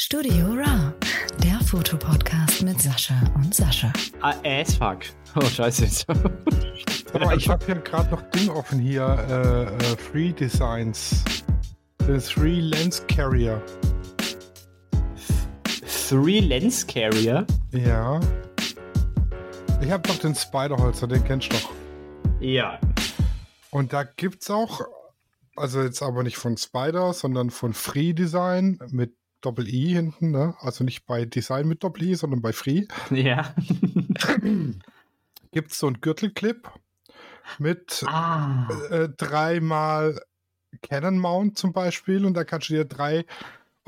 Studio Raw, der Fotopodcast mit Sascha und Sascha. Ah, ass fuck. Oh, scheiße. jetzt. Aber ich habe hier gerade noch Ding offen hier. Äh, äh, Free Designs. The Three Lens Carrier. Three Lens Carrier. Ja. Ich habe doch den Spiderholzer, den kennst du doch. Ja. Und da gibt's auch, also jetzt aber nicht von Spider, sondern von Free Design mit Doppel-I hinten, ne? Also nicht bei Design mit Doppel-I, sondern bei Free. Ja. Gibt's so einen Gürtelclip mit ah. äh, dreimal Canon Mount zum Beispiel und da kannst du dir drei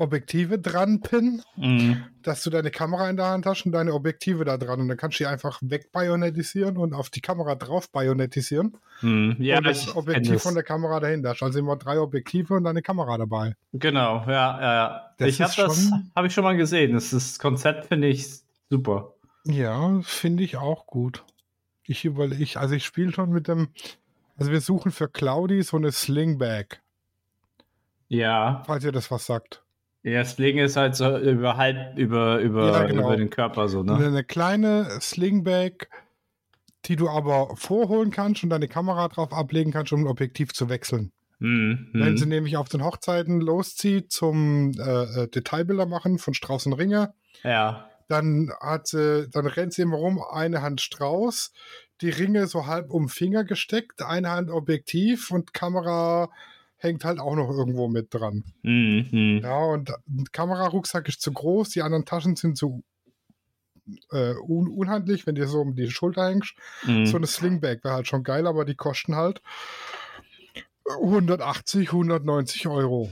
Objektive dran pinnen, Mhm. dass du deine Kamera in der Hand hast und deine Objektive da dran und dann kannst du die einfach wegbayonetisieren und auf die Kamera drauf bayonetisieren Mhm. Ja, und das Objektiv das. von der Kamera dahinter. Also immer drei Objektive und deine Kamera dabei. Genau, ja, ja, ja. Das Ich habe ist das, schon- habe ich schon mal gesehen. Das, das Konzept finde ich super. Ja, finde ich auch gut. Ich überlege, ich, also ich spiele schon mit dem, also wir suchen für Claudi so eine Slingbag, Ja. falls ihr das was sagt. Ja, Sling ist halt so über halb, über, über, Ja, genau. über den Körper so, ne? Eine kleine Slingbag, die du aber vorholen kannst und deine Kamera drauf ablegen kannst, um ein Objektiv zu wechseln. Mhm. Wenn sie Mhm. nämlich auf den Hochzeiten loszieht zum äh, äh, Detailbilder machen von Strauß und Ringe, Ja. dann hat sie, dann rennt sie immer rum, eine Hand Strauß, die Ringe so halb um Finger gesteckt, eine Hand Objektiv und Kamera hängt halt auch noch irgendwo mit dran. Mhm. Ja, und ein Kamerarucksack ist zu groß, die anderen Taschen sind zu äh, un unhandlich, wenn dir so um die Schulter hängst. Mhm. So eine Slingbag wäre halt schon geil, aber die kosten halt 180, 190 Euro.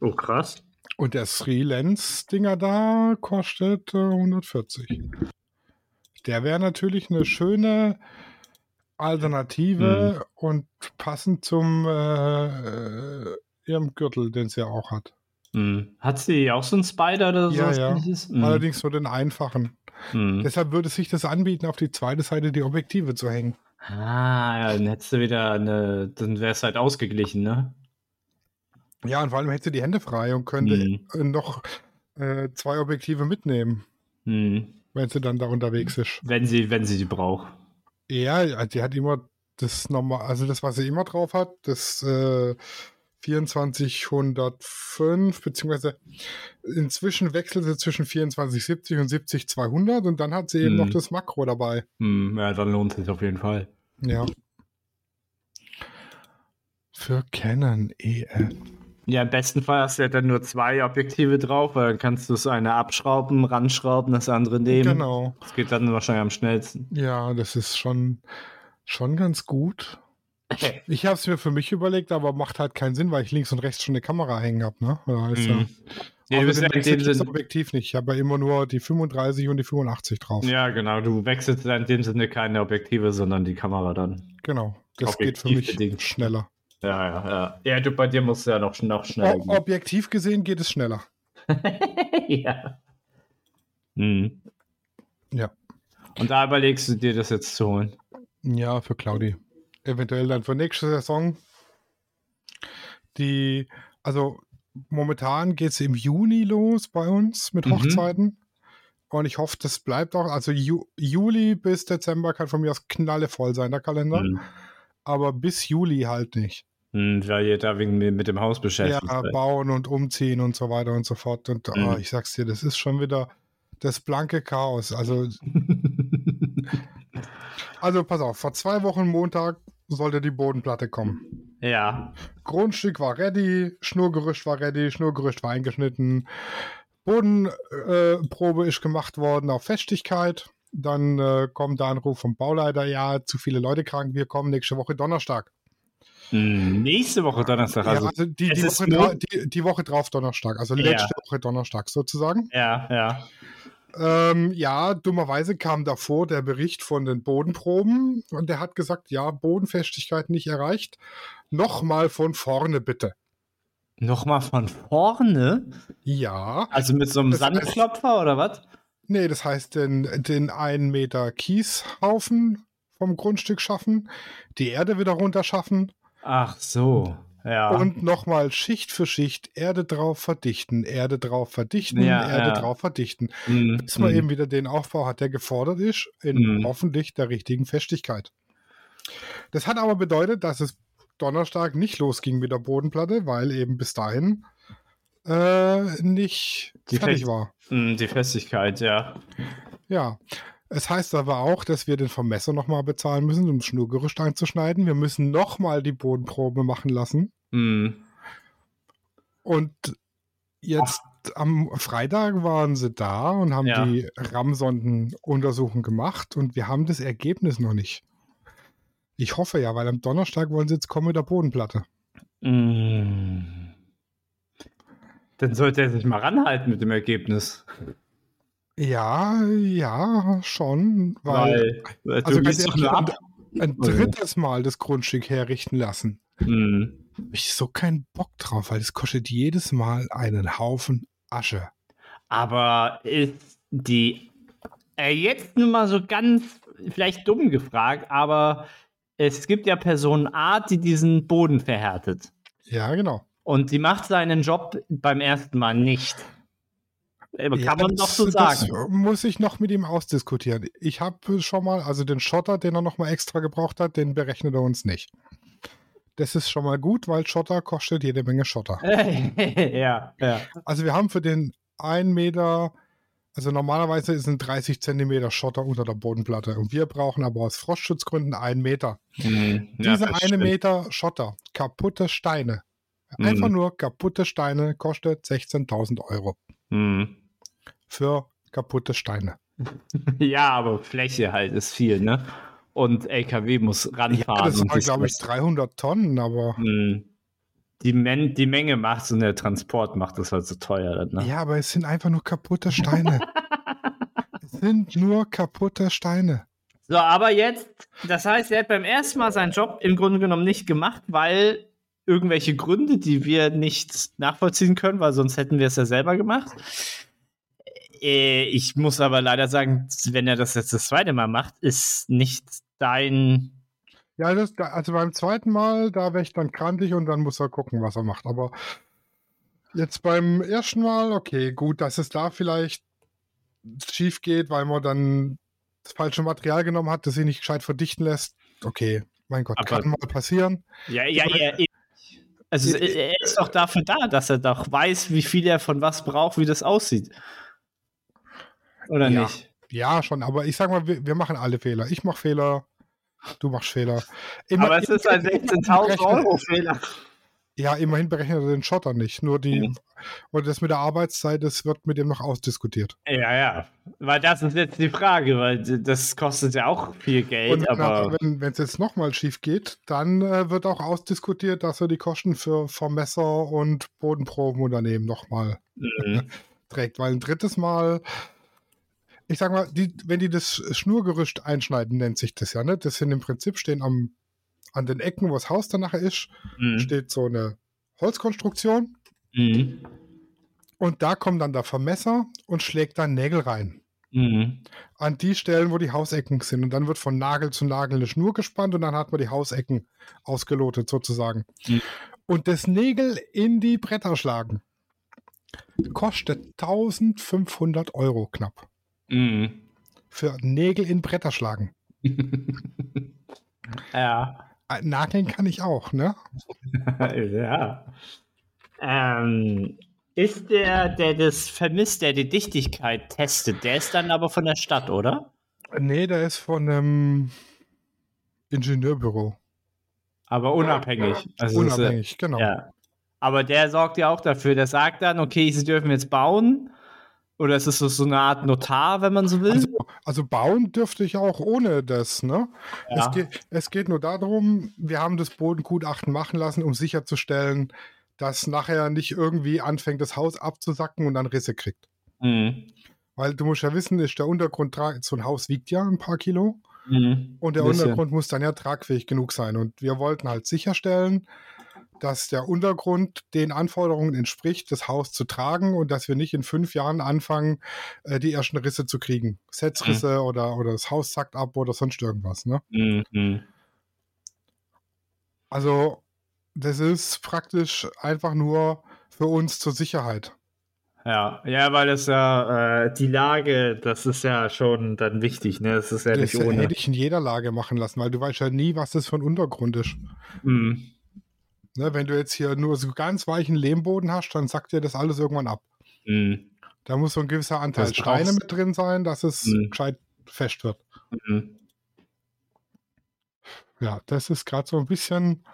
Oh, krass. Und der Three Lens Dinger da kostet äh, 140. Der wäre natürlich eine schöne Alternative und passend zum äh, ihrem Gürtel, den sie ja auch hat. Mhm. Hat sie auch so einen Spider oder so? Ja, ja. Mhm. Allerdings nur den einfachen. Mhm. Deshalb würde sich das anbieten, auf die zweite Seite die Objektive zu hängen. Ah, ja, dann hättest du wieder eine, dann wäre es halt ausgeglichen, ne? Ja, und vor allem hätte sie die Hände frei und könnte Mhm. äh, noch äh, zwei Objektive mitnehmen, Mhm. wenn sie dann da unterwegs ist. Wenn sie, wenn sie die braucht. Ja, die hat immer das normal, also das, was sie immer drauf hat, das äh, 2405, beziehungsweise inzwischen wechselt sie zwischen 2470 und 70200 und dann hat sie eben Mhm. noch das Makro dabei. Hm, ja, dann lohnt es sich auf jeden Fall. Ja. Für Canon EF. Ja, im besten Fall hast du ja dann nur zwei Objektive drauf, weil dann kannst du das eine abschrauben, ranschrauben, das andere nehmen. Genau. Das geht dann wahrscheinlich am schnellsten. Ja, das ist schon, schon ganz gut. Ich habe es mir für mich überlegt, aber macht halt keinen Sinn, weil ich links und rechts schon eine Kamera hängen habe. Ne? Ja, Mhm. Ja, du ja das Objektiv nicht. Ich habe ja immer nur die 35 und die 85 drauf. ja, genau, du wechselst in dem Sinne keine Objektive, sondern die Kamera dann. Genau. Das geht für mich Objektivbedingt. schneller. Ja, ja, ja. Ja, du, bei dir musst du ja noch, noch schneller O objektiv gesehen geht es schneller. ja. Mhm. Ja. Und da überlegst du dir das jetzt zu holen. Ja, für Claudi. Eventuell dann für nächste Saison. Die, also momentan geht es im Juni los bei uns mit Mhm. Hochzeiten. Und ich hoffe, das bleibt auch. Also Ju Juli bis Dezember kann von mir aus knallevoll sein, der Kalender. Mhm. Aber bis Juli halt nicht. Weil ihr da wegen mit dem Haus beschäftigt Ja, seid. bauen und umziehen und so weiter und so fort. Und Mhm. oh, ich sag's dir, das ist schon wieder das blanke Chaos. Also, also pass auf, vor zwei Wochen Montag sollte die Bodenplatte kommen. ja. Grundstück war ready, Schnurgerüst war ready, Schnurgerüst war eingeschnitten, Bodenprobe äh, ist gemacht worden auf Festigkeit. Dann äh, kommt der Anruf vom Bauleiter, ja, zu viele Leute krank, wir kommen nächste Woche Donnerstag. Nächste Woche Donnerstag. ja, Also, also die, die, Woche dra die, die Woche drauf Donnerstag, also Ja. letzte Woche Donnerstag sozusagen. ja, ja. Ähm, ja, dummerweise kam davor der Bericht von den Bodenproben und der hat gesagt, ja, Bodenfestigkeit nicht erreicht. Nochmal von vorne bitte. Nochmal von vorne? Ja, Also mit so einem Das heißt- Sandklopfer oder was? nee, das heißt den, den einen Meter Kieshaufen vom Grundstück schaffen, die Erde wieder runter schaffen Ach so. Ja. und nochmal Schicht für Schicht Erde drauf verdichten, Erde drauf verdichten, Ja, Erde ja. drauf verdichten. Mhm, Bis man mhm. eben wieder den Aufbau hat, der gefordert ist, in Mhm. hoffentlich der richtigen Festigkeit. Das hat aber bedeutet, dass es Donnerstag nicht losging mit der Bodenplatte, weil eben bis dahin äh, nicht Die fertig Fest- war. Mhm, Die Festigkeit, ja. Ja. Es heißt aber auch, dass wir den Vermesser nochmal bezahlen müssen, um Schnurgerüst einzuschneiden. Wir müssen nochmal die Bodenprobe machen lassen. Mhm. Und jetzt am Freitag waren sie da und haben Ja. die RAM-Sondenuntersuchung gemacht und wir haben das Ergebnis noch nicht. Ich hoffe ja, weil am Donnerstag wollen sie jetzt kommen mit der Bodenplatte. Mhm. Dann sollte er sich mal ranhalten mit dem Ergebnis. Ja, ja, schon, weil, Weil, also du ganz ehrlich, ein, ein drittes Mal das Grundstück herrichten lassen. Mhm. Hab ich so keinen Bock drauf, weil es kostet jedes Mal einen Haufen Asche. Aber ist die äh, jetzt nur mal so ganz vielleicht dumm gefragt, aber es gibt ja Person A, die diesen Boden verhärtet. Ja, genau. Und die macht seinen Job beim ersten Mal nicht. Kann Ja, man doch so das sagen. muss ich noch mit ihm ausdiskutieren. Ich habe schon mal, also den Schotter, den er noch mal extra gebraucht hat, den berechnet er uns nicht. Das ist schon mal gut, weil Schotter kostet jede Menge Schotter. ja, ja. Also wir haben für den 1 Meter, also normalerweise ist ein 30 Zentimeter Schotter unter der Bodenplatte und wir brauchen aber aus Frostschutzgründen einen Meter. Mhm. Ja, Dieser das eine stimmt. Meter Schotter, kaputte Steine, einfach Mhm. nur kaputte Steine, kostet 16.000 Euro Mhm. Für kaputte Steine. Ja, aber Fläche halt ist viel, ne? Und LKW muss Ja, ranfahren. das und waren, glaube ich, das. 300 Tonnen, aber Mhm. Die, Men die Menge macht und der Transport macht das halt so teuer. Ne? ja, aber es sind einfach nur kaputte Steine. es sind nur kaputte Steine. So, aber jetzt, das heißt, er hat beim ersten Mal seinen Job im Grunde genommen nicht gemacht, weil irgendwelche Gründe, die wir nicht nachvollziehen können, weil sonst hätten wir es ja selber gemacht. Äh, Ich muss aber leider sagen, wenn er das jetzt das zweite Mal macht, ist nicht dein. Ja, das, da- also beim zweiten Mal, da wäre ich dann krantig und dann muss er gucken, was er macht. Aber jetzt beim ersten Mal, okay, gut, dass es da vielleicht schief geht, weil man dann das falsche Material genommen hat, das sich nicht gescheit verdichten lässt. Okay, mein Gott, Aber- kann mal passieren. Ja, ja, ja. Also Ich- er ist doch dafür da, dass er doch weiß, wie viel er von was braucht, wie das aussieht. Oder Ja. nicht? Ja, schon, aber ich sag mal, wir, wir machen alle Fehler. Ich mache Fehler, du machst Fehler. Immer- Aber es ist ein immerhin 16.000 berechnet- Euro Fehler. Ja, immerhin berechnet er den Schotter nicht. Nur die, Mhm. und das mit der Arbeitszeit, das wird mit dem noch ausdiskutiert. Ja, ja. Weil das ist jetzt die Frage, weil das kostet ja auch viel Geld, Und aber. wenn es jetzt nochmal schief geht, dann äh, wird auch ausdiskutiert, dass er die Kosten für Vermesser und Bodenprobenunternehmen nochmal Mhm. trägt. Weil ein drittes Mal, ich sag mal, die, wenn die das Schnurgerüst einschneiden, nennt sich das ja, ne? Das sind im Prinzip stehen am, an den Ecken, wo das Haus dann nachher ist, Mhm. steht so eine Holzkonstruktion Mhm. und da kommt dann der Vermesser und schlägt dann Nägel rein. Mhm. an die Stellen, wo die Hausecken sind. Und dann wird von Nagel zu Nagel eine Schnur gespannt und dann hat man die Hausecken ausgelotet sozusagen. Mhm. Und das Nägel in die Bretter schlagen kostet 1500 Euro knapp. Mhm. Für Nägel in Bretter schlagen. ja. Äh, Nageln kann ich auch, ne? ja. Ähm, ist der, der das vermisst, der die Dichtigkeit testet, der ist dann aber von der Stadt, oder? Nee, der ist von einem Ingenieurbüro. Aber unabhängig. Also es ist, Unabhängig, genau. Ja. Aber der sorgt ja auch dafür, der sagt dann, okay, sie dürfen jetzt bauen. Oder ist es so, eine Art Notar, wenn man so will? Also, also bauen dürfte ich auch ohne das, ne? ja. Es, geht, es geht nur darum, wir haben das Bodengutachten machen lassen, um sicherzustellen, dass nachher nicht irgendwie anfängt, das Haus abzusacken und dann Risse kriegt. Mhm. Weil du musst ja wissen, ist der Untergrund, so ein Haus wiegt ja ein paar Kilo Mhm. und der. Untergrund muss dann ja tragfähig genug sein. Und wir wollten halt sicherstellen, dass der Untergrund den Anforderungen entspricht, das Haus zu tragen und dass wir nicht in fünf Jahren anfangen, äh, die ersten Risse zu kriegen. Setzrisse oder, oder das Haus sackt ab oder sonst irgendwas. Ne? Mhm. Also das ist praktisch einfach nur für uns zur Sicherheit. Ja, ja, weil das ja äh, die Lage, das ist ja schon dann wichtig, ne? Das ist ja Das nicht ohne. hätte ich in jeder Lage machen lassen, weil du weißt ja nie, was das für ein Untergrund ist. Mhm. Ne, wenn du jetzt hier nur so ganz weichen Lehmboden hast, dann sackt dir das alles irgendwann ab. Mhm. Da muss so ein gewisser Anteil Das Steine brauchst- mit drin sein, dass es Mhm. gescheit fest wird. Mhm. Ja, das ist gerade so ein bisschen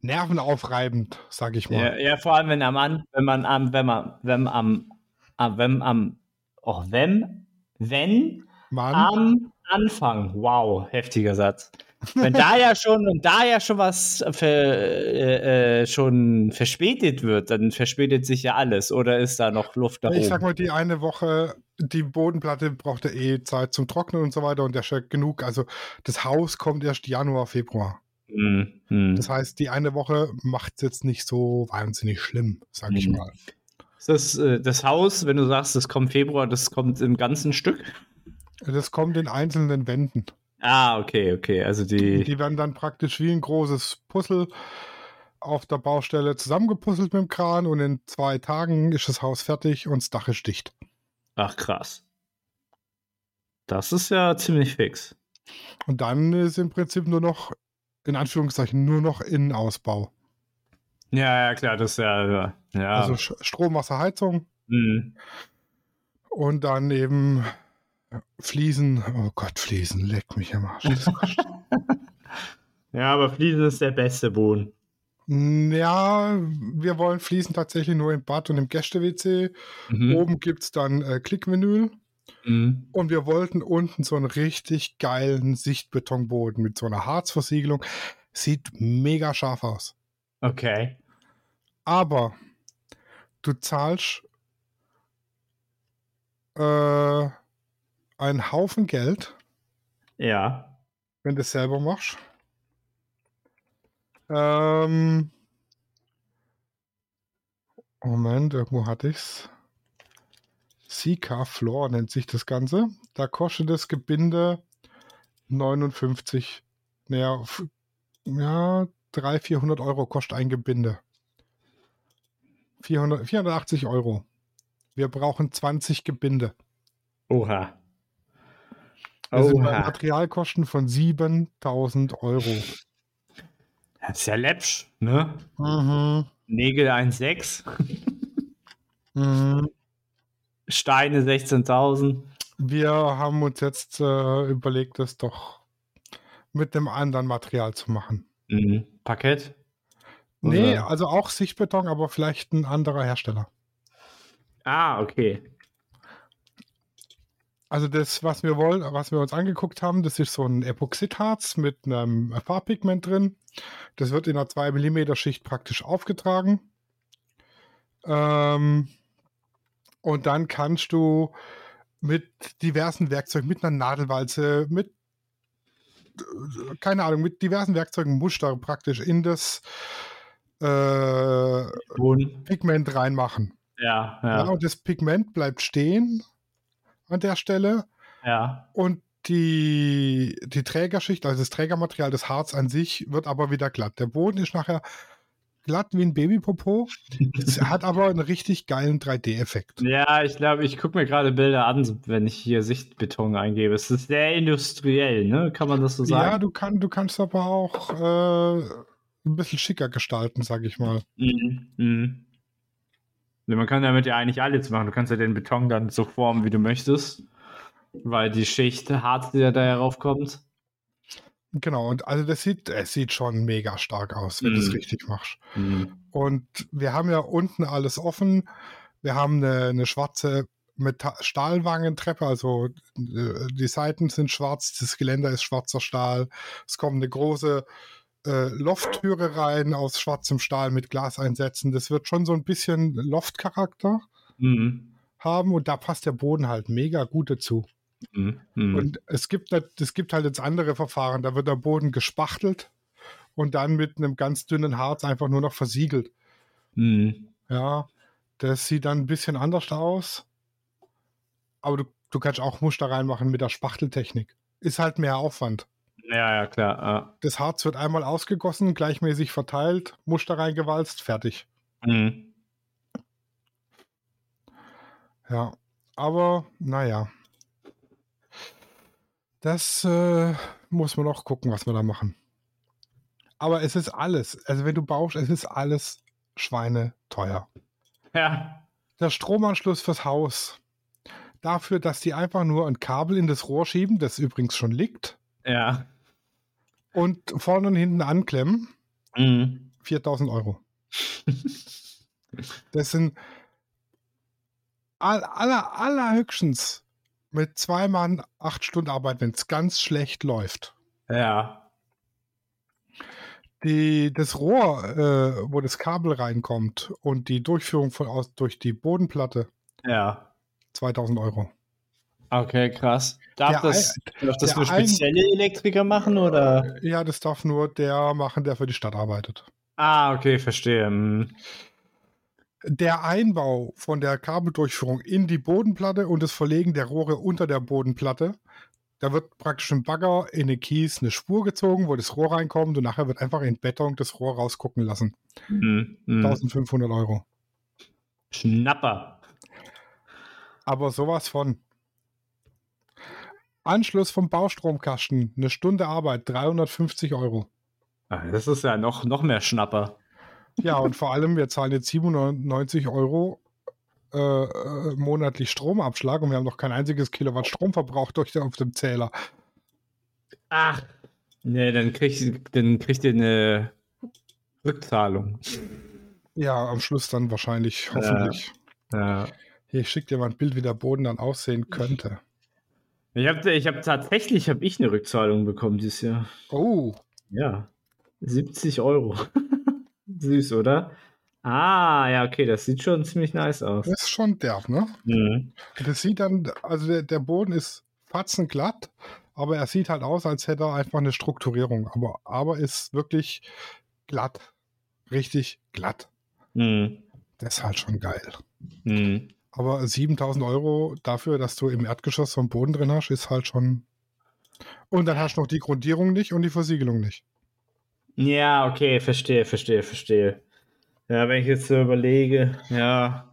nervenaufreibend, sag ich mal. Ja, ja, vor allem wenn am An, wenn man am, wenn man, wenn am, wenn am, oh, wenn, wenn Mann, am Anfang, wow, heftiger Satz. Wenn da ja schon und da ja schon was für, äh, äh, schon verspätet wird, dann verspätet sich ja alles. Oder ist da noch Luft nach ich oben? sag mal, die eine Woche, die Bodenplatte brauchte eh Zeit zum Trocknen und so weiter und der ja genug. Also das Haus kommt erst Januar, Februar. Mhm. Mhm. Das heißt, die eine Woche macht es jetzt nicht so wahnsinnig schlimm, sag ich Mhm. mal. Ist das, äh, das Haus, wenn du sagst, das kommt Februar, das kommt im ganzen Stück? Das kommt in einzelnen Wänden. Ah, okay, okay. Also die. Die werden dann praktisch wie ein großes Puzzle auf der Baustelle zusammengepuzzelt mit dem Kran und in zwei Tagen ist das Haus fertig und das Dach ist dicht. Ach, krass. Das ist ja ziemlich fix. Und dann ist im Prinzip nur noch, in Anführungszeichen, nur noch Innenausbau. Ja, ja, klar, das ist ja. Ja. Also Strom, Wasser, Heizung Mhm. und dann eben Fliesen. Oh Gott, Fliesen, leck mich am Arsch. Ja, aber Fliesen ist der beste Boden. ja, wir wollen Fliesen tatsächlich nur im Bad und im Gäste-WC. Mhm. Oben gibt es dann äh, Klickvinyl. Mhm. Und wir wollten unten so einen richtig geilen Sichtbetonboden mit so einer Harzversiegelung. Sieht mega scharf aus. Okay. Aber du zahlst äh, einen Haufen Geld, Ja. wenn du es selber machst. Ähm, Moment, irgendwo hatte ich's. Sika Floor nennt sich das Ganze. Da kostet das Gebinde 59, naja, ja, 300, 400 Euro kostet ein Gebinde. 400, 480 Euro. Wir brauchen 20 Gebinde. Oha. Wir sind bei. Materialkosten von 7000 Euro. Das ist ja läppsch, ne? Mhm. Nägel 1,6, Mhm. Steine 16.000. Wir haben uns jetzt äh, überlegt, das doch mit einem anderen Material zu machen. Mhm. Parkett? Nee, Oder- also auch Sichtbeton, aber vielleicht ein anderer Hersteller. Ah, okay. Also das, was wir wollen, was wir uns angeguckt haben, das ist so ein Epoxidharz mit einem Farbpigment drin. Das wird in einer 2 mm Schicht praktisch aufgetragen. Ähm, und dann kannst du mit diversen Werkzeugen, mit einer Nadelwalze, mit keine Ahnung, mit diversen Werkzeugen Muster praktisch in das äh. Pigment reinmachen. Ja, Ja. ja, und das Pigment bleibt stehen an der Stelle ja. und die, die Trägerschicht, also das Trägermaterial, das Harz an sich, wird aber wieder glatt. Der Boden ist nachher glatt wie ein Babypopo. Es hat aber einen richtig geilen 3D-Effekt. Ja, ich glaube, ich gucke mir gerade Bilder an, wenn ich hier Sichtbeton eingebe. Es ist sehr industriell, ne? Kann man das so Ja, sagen? du, kann, du kannst aber auch äh, ein bisschen schicker gestalten, sag ich mal. Mhm. Mhm. Man kann damit ja eigentlich alles machen. Du kannst ja den Beton dann so formen, wie du möchtest. Weil die Schicht Harz, die da darauf kommt. Genau, und also das sieht, es sieht schon mega stark aus, wenn du es Mhm. richtig machst. Mhm. Und wir haben ja unten alles offen. Wir haben eine, eine schwarze Stahlwangentreppe, also äh, die Seiten sind schwarz, das Geländer ist schwarzer Stahl. Es kommt eine große äh, Lofttüre rein aus schwarzem Stahl mit Glaseinsätzen. Das wird schon so ein bisschen Loftcharakter Mhm. haben und da passt der Boden halt mega gut dazu. Mhm. Mhm. Und es gibt, nicht- es gibt halt jetzt andere Verfahren, da wird der Boden gespachtelt und dann mit einem ganz dünnen Harz einfach nur noch versiegelt. Mhm. Ja, das sieht dann ein bisschen anders aus. Aber du, du kannst auch Muster reinmachen mit der Spachteltechnik. Ist halt mehr Aufwand. Ja, ja, klar. Ja. Das Harz wird einmal ausgegossen, gleichmäßig verteilt, Muster reingewalzt, fertig. Mhm. Ja, aber naja. Das äh, muss man noch gucken, was wir da machen. Aber es ist alles, also wenn du baust, es ist alles schweineteuer. Ja. Der Stromanschluss fürs Haus. Dafür, dass die einfach nur ein Kabel in das Rohr schieben, das übrigens schon liegt, Ja. Und vorne und hinten anklemmen, Mhm. 4000 Euro. Das sind all, aller, allerhöchstens mit zwei Mann acht Stunden Arbeit, wenn es ganz schlecht läuft. Ja. Die, das Rohr, äh, wo das Kabel reinkommt und die Durchführung von aus durch die Bodenplatte, Ja. 2000 Euro. Okay, krass. Darf Der das, darf das nur ein- spezielle Elektriker machen oder? Ja, das darf nur der machen, der für die Stadt arbeitet. Ah, okay, verstehe. Mhm. Der Einbau von der Kabeldurchführung in die Bodenplatte und das Verlegen der Rohre unter der Bodenplatte, da wird praktisch im Bagger in den Kies eine Spur gezogen, wo das Rohr reinkommt und nachher wird einfach in Beton das Rohr rausgucken lassen. Mhm. Mhm. 1500 Euro. Schnapper. Aber sowas von. Anschluss vom Baustromkasten, eine Stunde Arbeit, 350 Euro. Ah, Das ist ja noch, noch mehr Schnapper. Ja, und vor allem, wir zahlen jetzt 97 Euro äh, äh, monatlich Stromabschlag und wir haben noch kein einziges Kilowatt Strom verbraucht durch, auf dem Zähler. Ach. Nee, dann kriegt, dann kriegt ihr eine Rückzahlung. Ja, am Schluss dann wahrscheinlich, hoffentlich. Ja. Hier, ich schicke dir mal ein Bild, wie der Boden dann aussehen könnte. Ich habe ich hab tatsächlich hab ich eine Rückzahlung bekommen dieses Jahr. Oh, Ja. 70 Euro. Süß, oder? Ah, ja, okay, das sieht schon ziemlich nice aus. das ist schon derb, ne? Mhm. Das sieht dann, also der, der Boden ist fatzenglatt, aber er sieht halt aus, als hätte er einfach eine Strukturierung. Aber, aber ist wirklich glatt. Richtig glatt. Mhm. Das ist halt schon geil. Mhm. Aber 7000 Euro dafür, dass du im Erdgeschoss so einen Boden drin hast, ist halt schon. Und dann hast du noch die Grundierung nicht und die Versiegelung nicht. Ja, okay, verstehe, verstehe, verstehe. Ja, wenn ich jetzt so überlege, ja.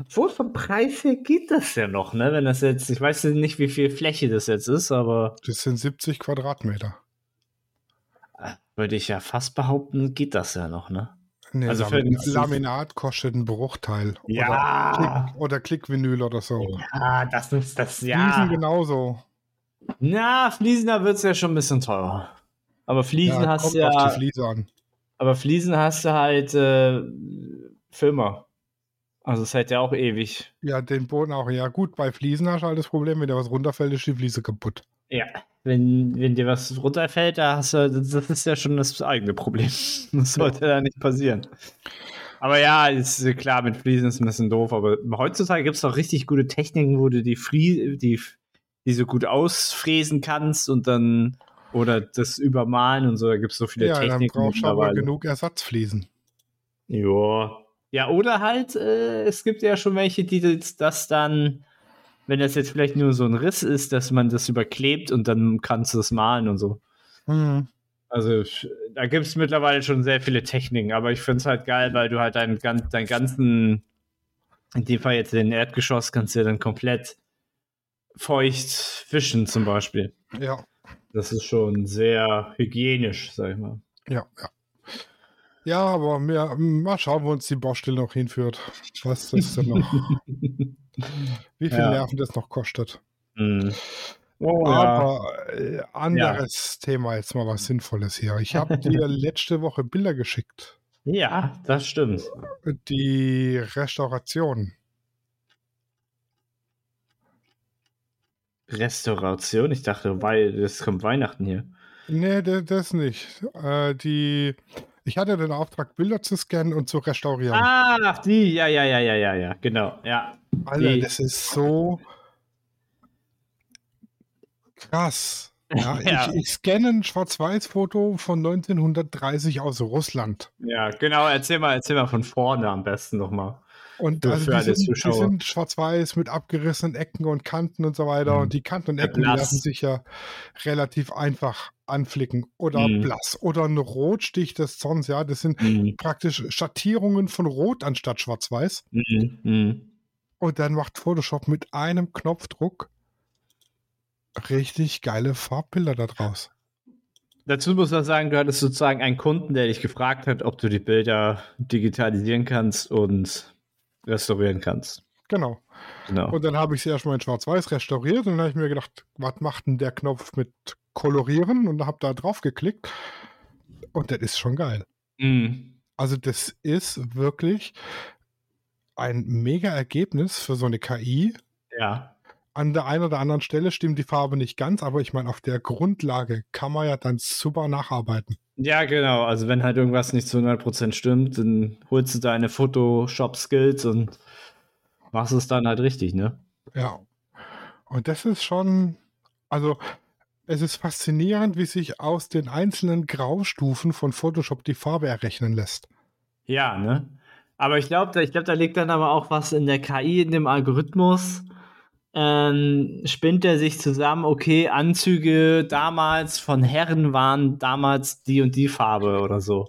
Obwohl vom Preis her geht das ja noch, ne? Wenn das jetzt, ich weiß nicht, wie viel Fläche das jetzt ist, aber Das sind 70 Quadratmeter. äh, würde ich ja fast behaupten, geht das ja noch, ne? Nee, Also für Laminat kostet einen Bruchteil. Ja. Oder, Klick, oder Klickvinyl oder so. Ja, das ist das, Fliesen ja. genauso. Na, Fliesen, da wird es ja schon ein bisschen teurer. Aber Fliesen Ja, hast du auf ja, die Fliese an. aber Fliesen hast du halt äh, Firma. Also es hält ja auch ewig. Ja, den Boden auch. Ja, gut, bei Fliesen hast du halt das Problem, wenn da was runterfällt, ist die Fliese kaputt. Ja. Wenn, wenn dir was runterfällt, da hast du, das ist ja schon das eigene Problem. Das sollte da nicht passieren. Aber ja, ist äh, klar, mit Fliesen ist ein bisschen doof, aber heutzutage gibt es doch richtig gute Techniken, wo du die, Frie die, die so gut ausfräsen kannst und dann oder das übermalen und so, da gibt es so viele Ja, dann Techniken brauchst du aber genug Ersatzfliesen. Ja. Ja, oder halt, äh, es gibt ja schon welche, die das dann, wenn das jetzt vielleicht nur so ein Riss ist, dass man das überklebt und dann kannst du es malen und so. Hm. Also da gibt es mittlerweile schon sehr viele Techniken, aber ich finde es halt geil, weil du halt deinen, deinen ganzen, in dem Fall jetzt den Erdgeschoss, kannst du ja dann komplett feucht wischen zum Beispiel. Ja, Das ist schon sehr hygienisch, sag ich mal. ja, ja. Ja, aber wir, mal schauen, wo uns die Baustelle noch hinführt. Was das denn noch, wie viel Ja. Nerven das noch kostet. Hm. Oh, Aber äh, anderes Thema, jetzt mal was Sinnvolles hier. Ich habe dir letzte Woche Bilder geschickt. ja, das stimmt. Die Restauration. Restauration? Ich dachte, weil das kommt Weihnachten hier. Nee, das nicht. Äh, die, ich hatte den Auftrag, Bilder zu scannen und zu restaurieren. Ach, die, ja, ja, ja, ja, ja, ja, genau, ja. Alter, die- das ist so krass. Ja, Ja. Ich, ich scanne ein Schwarz-Weiß-Foto von 1930 aus Russland. Ja, genau, erzähl mal, erzähl mal von vorne am besten nochmal. Und also für die, sind, die sind schwarz-weiß mit abgerissenen Ecken und Kanten und so weiter. Mhm. Und die Kanten und Ecken lassen sich ja relativ einfach anflicken. Oder Mhm. blass. Oder ein Rotstich des Zorns, ja. Das sind Mhm. praktisch Schattierungen von Rot anstatt schwarz-weiß. Mhm. Und dann macht Photoshop mit einem Knopfdruck richtig geile Farbbilder da draus. Dazu muss man sagen, du hattest sozusagen einen Kunden, der dich gefragt hat, ob du die Bilder digitalisieren kannst und restaurieren kannst. Genau. Genau. Und dann habe ich sie erstmal in Schwarz-Weiß restauriert und dann habe ich mir gedacht, was macht denn der Knopf mit Kolorieren? Und habe da drauf geklickt. Und das ist schon geil. Mhm. Also, das ist wirklich ein mega Ergebnis für so eine KI. Ja. An der einen oder anderen Stelle stimmt die Farbe nicht ganz, aber ich meine, auf der Grundlage kann man ja dann super nacharbeiten. Ja, genau. Also wenn halt irgendwas nicht zu 100% stimmt, dann holst du deine Photoshop-Skills und machst es dann halt richtig, ne? Ja. Und das ist schon, also es ist faszinierend, wie sich aus den einzelnen Graustufen von Photoshop die Farbe errechnen lässt. Ja, ne? Aber ich glaube, da, ich glaub, da liegt dann aber auch was in der KI, in dem Algorithmus. Ähm, spinnt er sich zusammen, okay, Anzüge damals von Herren waren damals die und die Farbe oder so.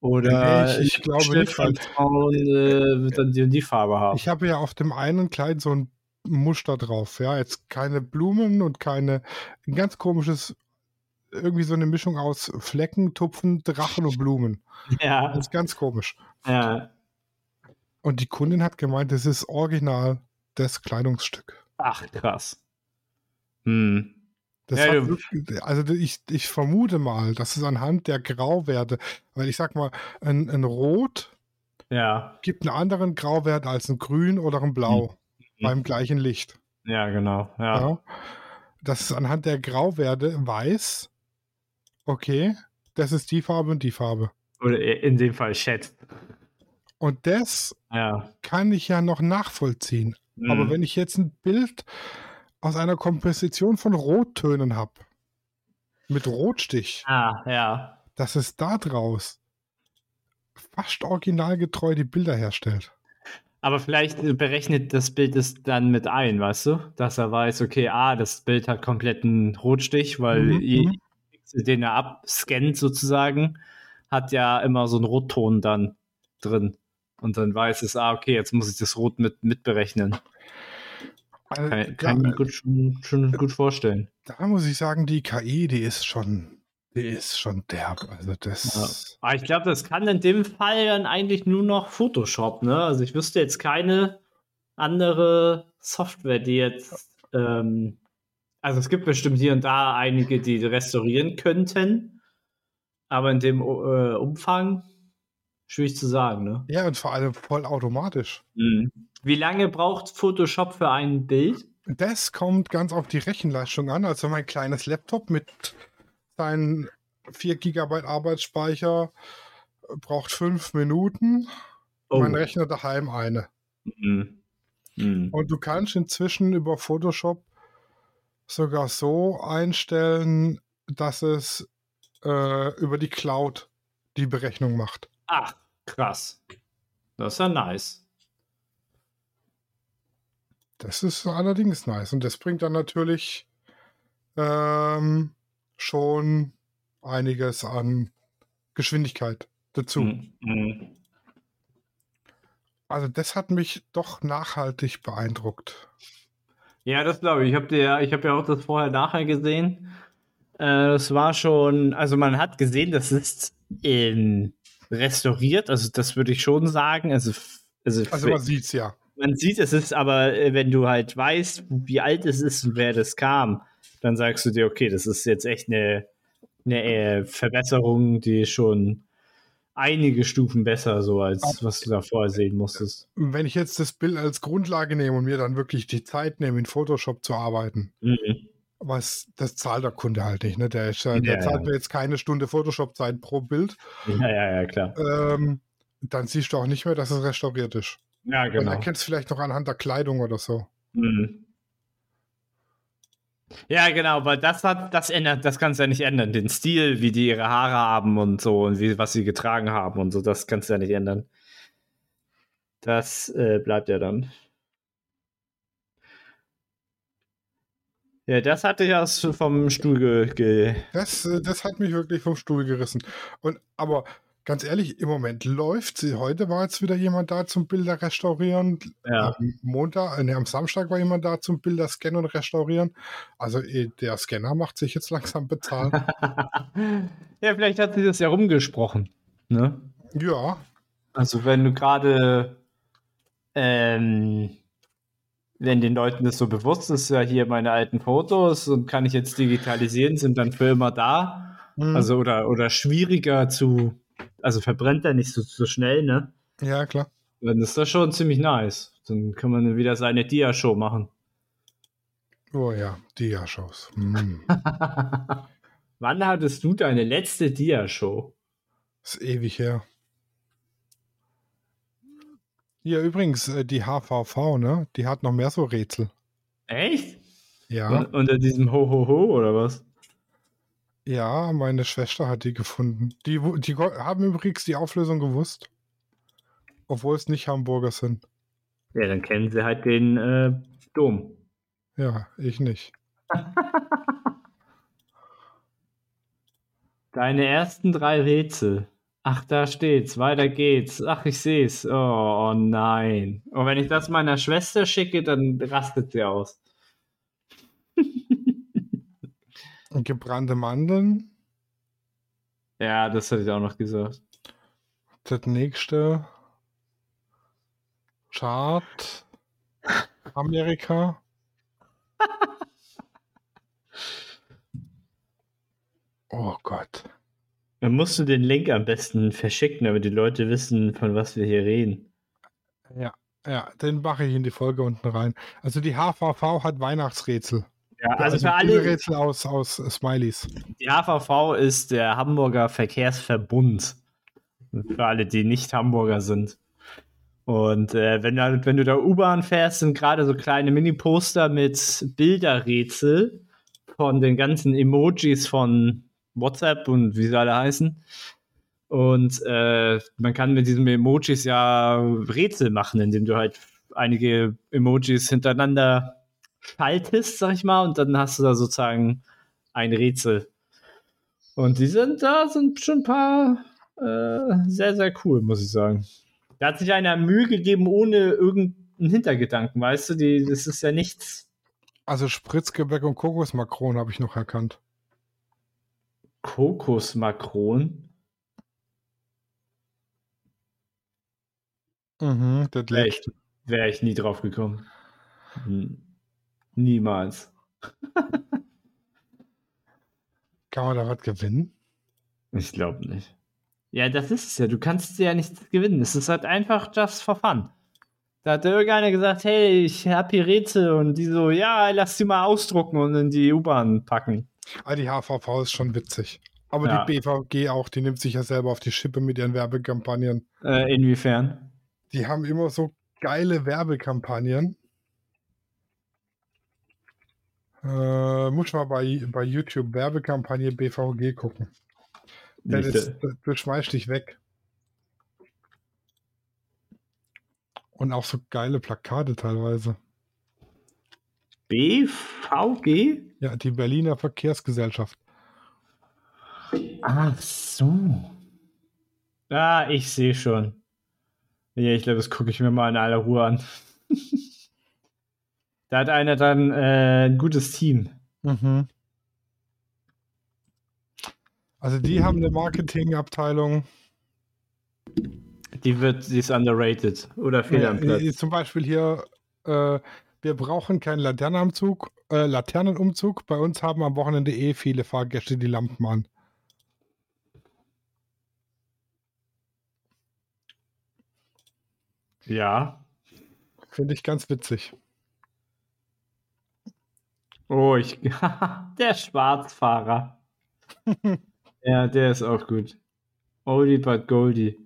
Oder Nee, ich- ich glaube Schnitt nicht, weil- Frauen äh, wird dann die und die Farbe haben. Ich habe ja auf dem einen Kleid so ein Muster drauf, ja, jetzt keine Blumen und keine, ein ganz komisches, irgendwie so eine Mischung aus Flecken, Tupfen, Drachen und Blumen. ja, Das ist ganz komisch. ja. Und die Kundin hat gemeint, das ist original das Kleidungsstück. Ach, krass. Hm. Das Ja, hat also ich, ich vermute mal, dass es anhand der Grauwerte, weil ich sag mal, ein, ein Rot Ja, gibt einen anderen Grauwert als ein Grün oder ein Blau Mhm. beim gleichen Licht. ja, genau. Ja. Ja. Dass es anhand der Grauwerte weiß, okay, das ist die Farbe und die Farbe. Oder in dem Fall Chat. Und das Ja. kann ich ja noch nachvollziehen. Aber Hm. wenn ich jetzt ein Bild aus einer Komposition von Rottönen habe, mit Rotstich, Ah, ja. dass es da draus fast originalgetreu die Bilder herstellt. Aber vielleicht berechnet das Bild es dann mit ein, weißt du? Dass er weiß, okay, ah, das Bild hat kompletten Rotstich, weil Mhm, mhm. den er abscannt sozusagen, hat ja immer so einen Rotton dann drin. Und dann weiß es, ah, okay, jetzt muss ich das Rot mit, mitberechnen. Also, Kann, kann ich ja, mir gut, schon, schon gut vorstellen. da muss ich sagen, die KI, die ist schon, die ist schon derb. Also das. Aber ich glaube, das kann in dem Fall dann eigentlich nur noch Photoshop, ne? Also ich wüsste jetzt keine andere Software, die jetzt, ähm, also es gibt bestimmt hier und da einige, die restaurieren könnten, aber in dem äh, Umfang schwierig zu sagen, ne? Ja, und vor allem voll automatisch. Wie lange braucht Photoshop für ein Bild? Das kommt ganz auf die Rechenleistung an. Also mein kleines Laptop mit seinen 4 GB Arbeitsspeicher braucht 5 Minuten. Mein Rechner daheim eine. Mhm. Mhm. Und du kannst inzwischen über Photoshop sogar so einstellen, dass es äh, über die Cloud die Berechnung macht. Ach, krass. Das ist ja nice. Das ist allerdings nice. Und das bringt dann natürlich ähm, schon einiges an Geschwindigkeit dazu. Mhm. Mhm. Also das hat mich doch nachhaltig beeindruckt. Ja, das glaube ich. Ich habe ich habe ja auch das vorher nachher gesehen. Äh, Es war schon, also man hat gesehen, das ist in restauriert. Also das würde ich schon sagen. Also, also, Also man sieht's ja. man sieht, es ist aber, äh, wenn du halt weißt, wie alt es ist und wer das kam, dann sagst du dir, okay, das ist jetzt echt eine, eine äh, Verbesserung, die schon einige Stufen besser, so als was du da vorher sehen musstest. Wenn ich jetzt das Bild als Grundlage nehme und mir dann wirklich die Zeit nehme, in Photoshop zu arbeiten, Mhm. Was das zahlt der Kunde halt nicht. Ne? Der, ist, der Ja, zahlt ja. mir jetzt keine Stunde Photoshop-Zeit pro Bild. Ja, ja, ja, klar. Ähm, dann siehst du auch nicht mehr, dass es restauriert ist. Ja, Dann genau. erkennst du vielleicht noch anhand der Kleidung oder so. Mhm. Ja, genau, weil das hat, das ändert, das kannst du ja nicht ändern. Den Stil, wie die ihre Haare haben und so und wie, was sie getragen haben und so, das kannst du ja nicht ändern. Das äh, bleibt ja dann. Ja, das hatte ich aus vom Stuhl ge. ge Das, äh, das hat mich wirklich vom Stuhl gerissen. Und aber ganz ehrlich, im Moment läuft sie. Heute war jetzt wieder jemand da zum Bilder restaurieren. ja. Am Montag, äh, nee, am Samstag war jemand da zum Bilder scannen und restaurieren. Also eh, der Scanner macht sich jetzt langsam bezahlt. ja, vielleicht hat sie das ja rumgesprochen. Ne? ja, Also wenn du gerade, ähm, wenn den Leuten das so bewusst ist, ja hier meine alten Fotos und kann ich jetzt digitalisieren, sind dann für immer da. hm, Also oder, oder schwieriger zu, also verbrennt er nicht so, so schnell, ne? ja klar. Dann ist das schon ziemlich nice. Dann kann man wieder seine Dia-Show machen. Oh ja, Dia-Shows. Hm. Wann hattest du deine letzte Dia-Show? Ist ewig her. Ja, übrigens, äh, die HVV, ne? Die hat noch mehr so Rätsel. Echt? Ja, Un- Unter diesem Ho-Ho-Ho oder was? ja, meine Schwester hat die gefunden. Die, die haben übrigens die Auflösung gewusst. Obwohl es nicht Hamburger sind. Ja, dann kennen sie halt den äh, Dom. Ja, ich nicht. Deine ersten drei Rätsel. Ach, da steht's. Weiter geht's. Ach, ich seh's. Oh, oh nein. Und wenn ich das meiner Schwester schicke, dann rastet sie aus. Und gebrannte Mandeln. Ja, das hätte ich auch noch gesagt. Das nächste. Chart. Amerika. Oh Gott. Dann musst du den Link am besten verschicken, damit die Leute wissen, von was wir hier reden. Ja, ja, den mache ich in die Folge unten rein. Also die HVV hat Weihnachtsrätsel. Ja, also für viele alle, Rätsel aus, aus Smileys. die HVV ist der Hamburger Verkehrsverbund. Für alle, die nicht Hamburger sind. Und äh, wenn, du, wenn du da U-Bahn fährst, sind gerade so kleine Mini-Poster mit Bilderrätsel von den ganzen Emojis von WhatsApp und wie sie alle heißen. Und äh, man kann mit diesen Emojis ja Rätsel machen, indem du halt einige Emojis hintereinander schaltest, sag ich mal, und dann hast du da sozusagen ein Rätsel. Und die sind da, sind schon ein paar äh, sehr, sehr cool, muss ich sagen. Da hat sich einer Mühe gegeben, ohne irgendeinen Hintergedanken, weißt du? Die, das ist ja nichts. Also Spritzgebäck und Kokosmakron habe ich noch erkannt. Kokosmakron. Mhm, das Wäre ich, wär ich nie drauf gekommen. Hm. Niemals. Kann man da was gewinnen? Ich glaube nicht. Ja, das ist es ja. Du kannst ja nichts gewinnen. Es ist halt einfach just for fun. Da hat irgendeiner gesagt, hey, ich hab hier Rätsel und die so, ja, lass die mal ausdrucken und in die U-Bahn packen. Ah, die HVV ist schon witzig. Aber Ja. die BVG auch, die nimmt sich ja selber auf die Schippe mit ihren Werbekampagnen. Äh, inwiefern? Die haben immer so geile Werbekampagnen. Äh, muss mal bei, bei YouTube Werbekampagne BVG gucken. Ja, Nicht, das, äh, das, du schmeißt dich weg. Und auch so geile Plakate teilweise. BVG? Ja, die Berliner Verkehrsgesellschaft. Ach so. Ah, ich sehe schon. Ja, ich glaube, das gucke ich mir mal in aller Ruhe an. da hat einer dann äh, ein gutes Team. Mhm. Also die haben eine Marketingabteilung. Die wird, die ist underrated oder fehl am Platz. zum Beispiel hier, äh, wir brauchen keinen Laternenumzug, äh, Laternenumzug. Bei uns haben am Wochenende eh viele Fahrgäste die Lampen an. Ja. Finde ich ganz witzig. Oh, ich. der Schwarzfahrer. ja, der ist auch gut. Oldie but Goldie.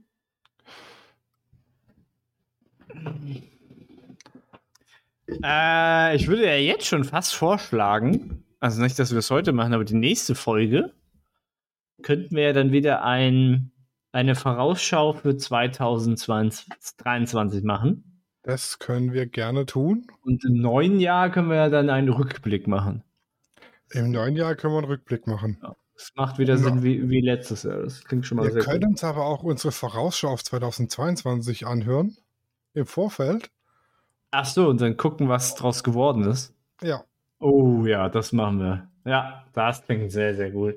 Äh, ich würde ja jetzt schon fast vorschlagen, also nicht, dass wir es heute machen, aber die nächste Folge könnten wir ja dann wieder ein eine Vorausschau für 2023 machen. Das können wir gerne tun. Und im neuen Jahr können wir ja dann einen Rückblick machen. Im neuen Jahr können wir einen Rückblick machen. Das macht wieder Sinn wie, wie letztes Jahr. Das klingt schon mal Wir sehr können gut. uns aber auch unsere Vorausschau auf 2022 anhören. Im Vorfeld. Ach so, und dann gucken, was draus geworden ist. Ja. Oh ja, das machen wir. Ja, das klingt sehr, sehr gut.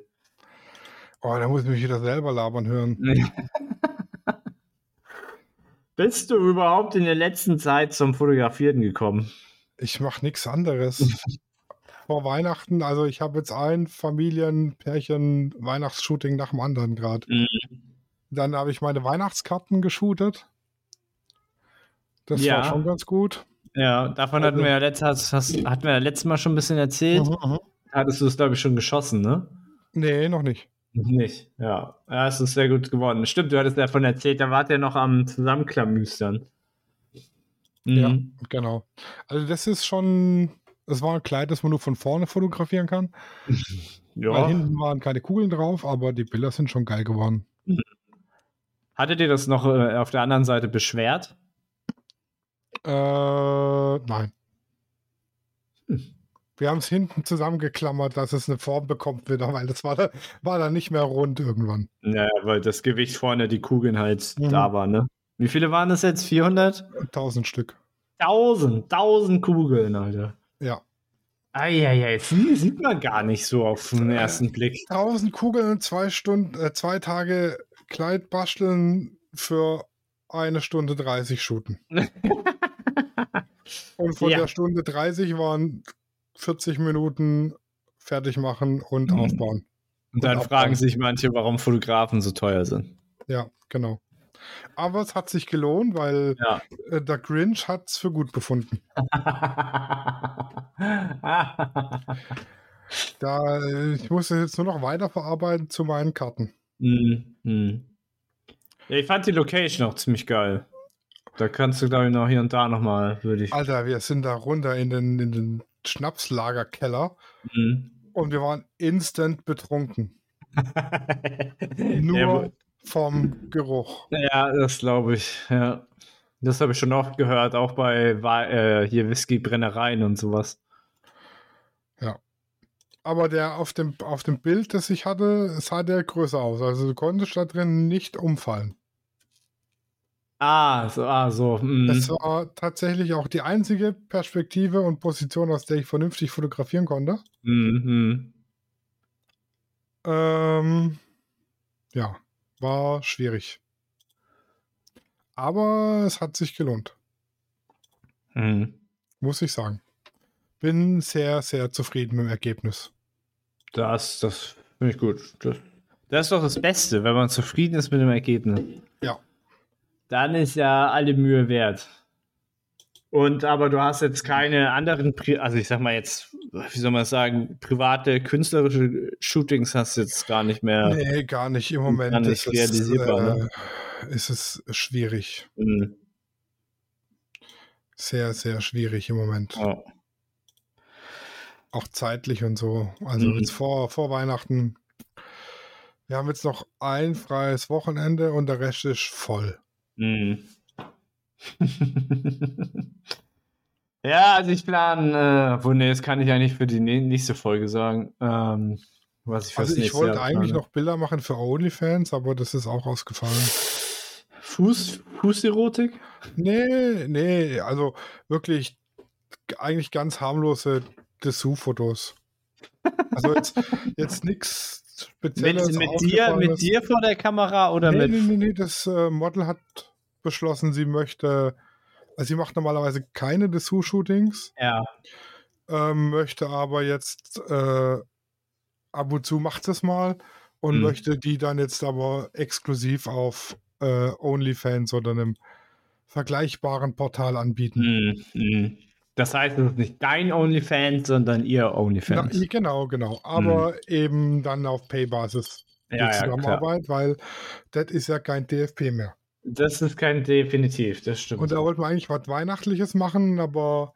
Oh, da muss ich mich wieder selber labern hören. Bist du überhaupt in der letzten Zeit zum Fotografieren gekommen? Ich mache nichts anderes. Vor Weihnachten, also ich habe jetzt ein Familienpärchen Weihnachtsshooting nach dem anderen gerade. Mhm. Dann habe ich meine Weihnachtskarten geshootet. Das Ja. war schon ganz gut. Ja, davon hatten wir ja letztes, hast, hatten wir ja letztes Mal schon ein bisschen erzählt. Mhm, mhm. Hattest du es, glaube ich, schon geschossen, ne? Nee, noch nicht. Nicht, ja. Ja, es ist sehr gut geworden. Stimmt, du hattest davon erzählt, da wart ihr noch am Zusammenklamüstern. Ja, Mhm. genau. Also das ist schon, es war ein Kleid, das man nur von vorne fotografieren kann. Weil ja. hinten waren keine Kugeln drauf, aber die Bilder sind schon geil geworden. Hattet ihr das noch äh, auf der anderen Seite beschwert? Äh, nein. Hm. Wir haben es hinten zusammengeklammert, dass es eine Form bekommt wieder, weil das war, da, war dann nicht mehr rund irgendwann. Ja, weil das Gewicht vorne, die Kugeln halt Mhm. da war, ne? Wie viele waren das jetzt? 400? 1000 Stück. 1000, 1000 Kugeln, Alter. Ja. Eieiei, viel sieht man gar nicht so auf den ersten Blick. 1000 Kugeln zwei Stunden, äh, zwei Tage Kleid basteln für eine Stunde 30 shooten. Und von Ja. der Stunde 30 waren 40 Minuten fertig machen und Mhm. aufbauen. Und dann Und fragen sich manche, warum Fotografen so teuer sind. Ja, genau. Aber es hat sich gelohnt, weil Ja. äh, der Grinch hat es für gut befunden. Da, äh, ich muss es jetzt nur noch weiterverarbeiten zu meinen Karten. Mhm, mhm. Ja, ich fand die Location auch ziemlich geil. Da kannst du, glaube ich, noch hier und da nochmal, würde ich. Alter, wir sind da runter in den, in den Schnapslagerkeller Mhm. und wir waren instant betrunken. Nur ja, vom Geruch. ja, das glaube ich, ja. Das habe ich schon oft gehört, auch bei äh, hier Whisky-Brennereien und sowas. Aber der auf dem, auf dem Bild, das ich hatte, sah der größer aus. Also du konntest da drin nicht umfallen. Ah, so, ah, so. mhm. Das war tatsächlich auch die einzige Perspektive und Position, aus der ich vernünftig fotografieren konnte. Mhm. Ähm, ja, war schwierig. Aber es hat sich gelohnt, Mhm. muss ich sagen. Bin sehr, sehr zufrieden mit dem Ergebnis. Das, das finde ich gut. Das, das ist doch das Beste, wenn man zufrieden ist mit dem Ergebnis. Ja. Dann ist ja alle Mühe wert. Und aber du hast jetzt keine anderen, Pri also ich sag mal jetzt, wie soll man sagen, private künstlerische Shootings hast du jetzt gar nicht mehr. Nee, gar nicht. Im Moment Gar nicht ist, es, realisierbar, ne? äh, ist es schwierig. Mhm. Sehr, sehr schwierig im Moment. Ja. Auch zeitlich und so. Also Mhm. jetzt vor, vor Weihnachten. Wir haben jetzt noch ein freies Wochenende und der Rest ist voll. Mhm. ja, also ich plane, äh, wo, nee, das kann ich eigentlich für die nä- nächste Folge sagen. Ähm, was ich Also ich wollte Jahr eigentlich plane. noch Bilder machen für OnlyFans, aber das ist auch ausgefallen. Fuß, Fußerotik? Nee, nee, also wirklich eigentlich ganz harmlose Dessous-Fotos. Also jetzt, jetzt nichts Spezielles. mit, dir, mit dir vor der Kamera oder Nee, mit. nee, nee, nee, das äh, Model hat beschlossen, sie möchte, also sie macht normalerweise keine Dessous-Shootings, Ja. ähm, möchte aber jetzt äh, ab und zu macht es mal und Hm. möchte die dann jetzt aber exklusiv auf äh, OnlyFans oder einem vergleichbaren Portal anbieten. Mhm. Mhm. Das heißt, es ist nicht dein OnlyFans, sondern ihr Na, OnlyFans. genau, genau. Aber eben dann auf Pay-Basis die ja, ja. Zusammenarbeit, weil das ist ja kein DFP mehr. Das ist kein definitiv, das stimmt. Und da wollten wir eigentlich was Weihnachtliches machen, aber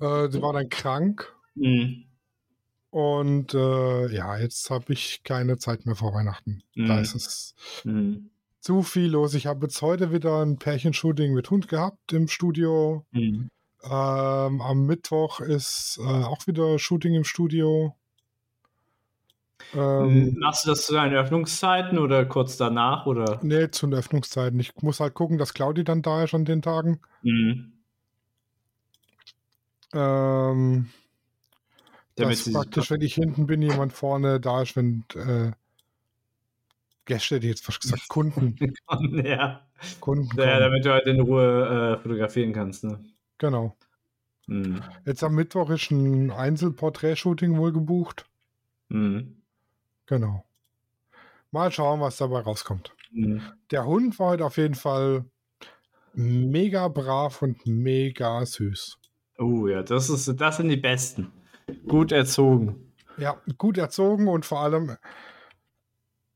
äh, sie war dann krank. Mhm. Und äh, ja, jetzt habe ich keine Zeit mehr vor Weihnachten. Da Mhm. ist es Mhm. zu viel los. Ich habe jetzt heute wieder ein Pärchenshooting mit Hund gehabt im Studio. Mhm. Ähm, am Mittwoch ist äh, auch wieder Shooting im Studio. Ähm, Machst du das zu deinen Öffnungszeiten oder kurz danach? Oder? nee, zu den Öffnungszeiten. Ich muss halt gucken, dass Claudi dann da ist an den Tagen. Mhm. Ähm, Damit dass praktisch, wenn ich hinten bin, jemand vorne da ist, wenn äh, Gäste, die jetzt fast gesagt, Kunden, ja. Kunden ja, damit du halt in Ruhe äh, fotografieren kannst. Ne? Genau. Mhm. Jetzt am Mittwoch ist ein Einzelporträt-Shooting wohl gebucht. Mhm. Genau. Mal schauen, was dabei rauskommt. Mhm. Der Hund war heute auf jeden Fall mega brav und mega süß. Oh ja, das, ist, das sind die Besten. Gut erzogen. Ja, gut erzogen und vor allem,